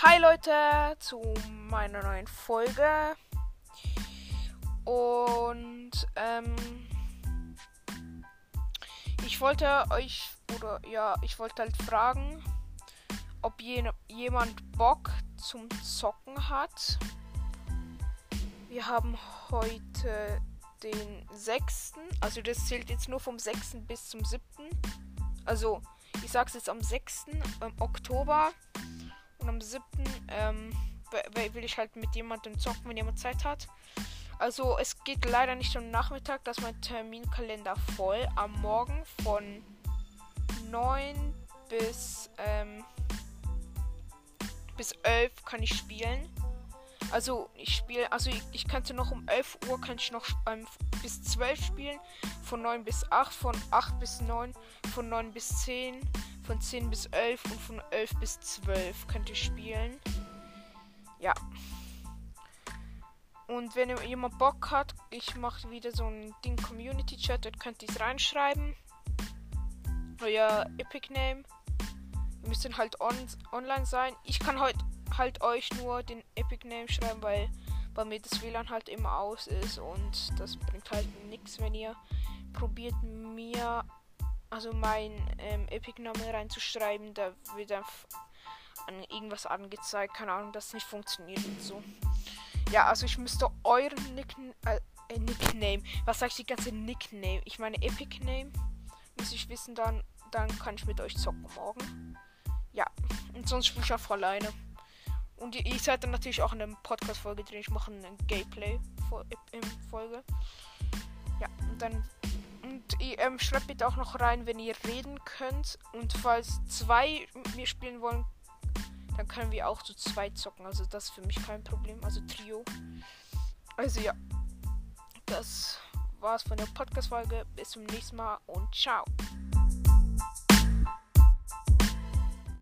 Hi Leute zu meiner neuen Folge. Und ähm, ich wollte euch oder ja, ich wollte halt fragen, ob je, jemand Bock zum Zocken hat. Wir haben heute den 6. Also das zählt jetzt nur vom 6. bis zum 7. Also ich sag's jetzt am 6. Ähm, Oktober und am 7. Ähm, will ich halt mit jemandem zocken, wenn jemand Zeit hat. Also es geht leider nicht am Nachmittag, dass mein Terminkalender voll. Am Morgen von 9 bis, ähm, bis 11 kann ich spielen. Also ich spiele, also ich, ich könnte noch um 11 Uhr kann ich noch ähm, bis 12 spielen. Von 9 bis 8, von 8 bis 9, von 9 bis 10, von 10 bis 11 und von 11 bis 12 könnt ihr spielen. Ja. Und wenn jemand Bock hat, ich mache wieder so ein Ding Community Chat, dort könnt ihr es reinschreiben. Euer Epic Name. Ihr müsst halt on online sein. Ich kann heute halt euch nur den Epic Name schreiben, weil bei mir das WLAN halt immer aus ist und das bringt halt nichts, wenn ihr probiert mir also mein ähm, Epic Name reinzuschreiben, da wird dann an irgendwas angezeigt, keine Ahnung, das nicht funktioniert und so. Ja, also ich müsste euren Nick äh, äh, Nickname, was sag ich die ganze Nickname? Ich meine Epic Name, muss ich wissen, dann dann kann ich mit euch zocken morgen. Ja, und sonst spiele ich auch alleine. Und ihr seid dann natürlich auch in der Podcast-Folge drin. Ich mache ein Gameplay-Folge. Ja, und dann. Ähm, schreibt bitte auch noch rein, wenn ihr reden könnt. Und falls zwei mit mir spielen wollen, dann können wir auch zu zweit zocken. Also das ist für mich kein Problem. Also Trio. Also ja. Das war's von der Podcast-Folge. Bis zum nächsten Mal und ciao.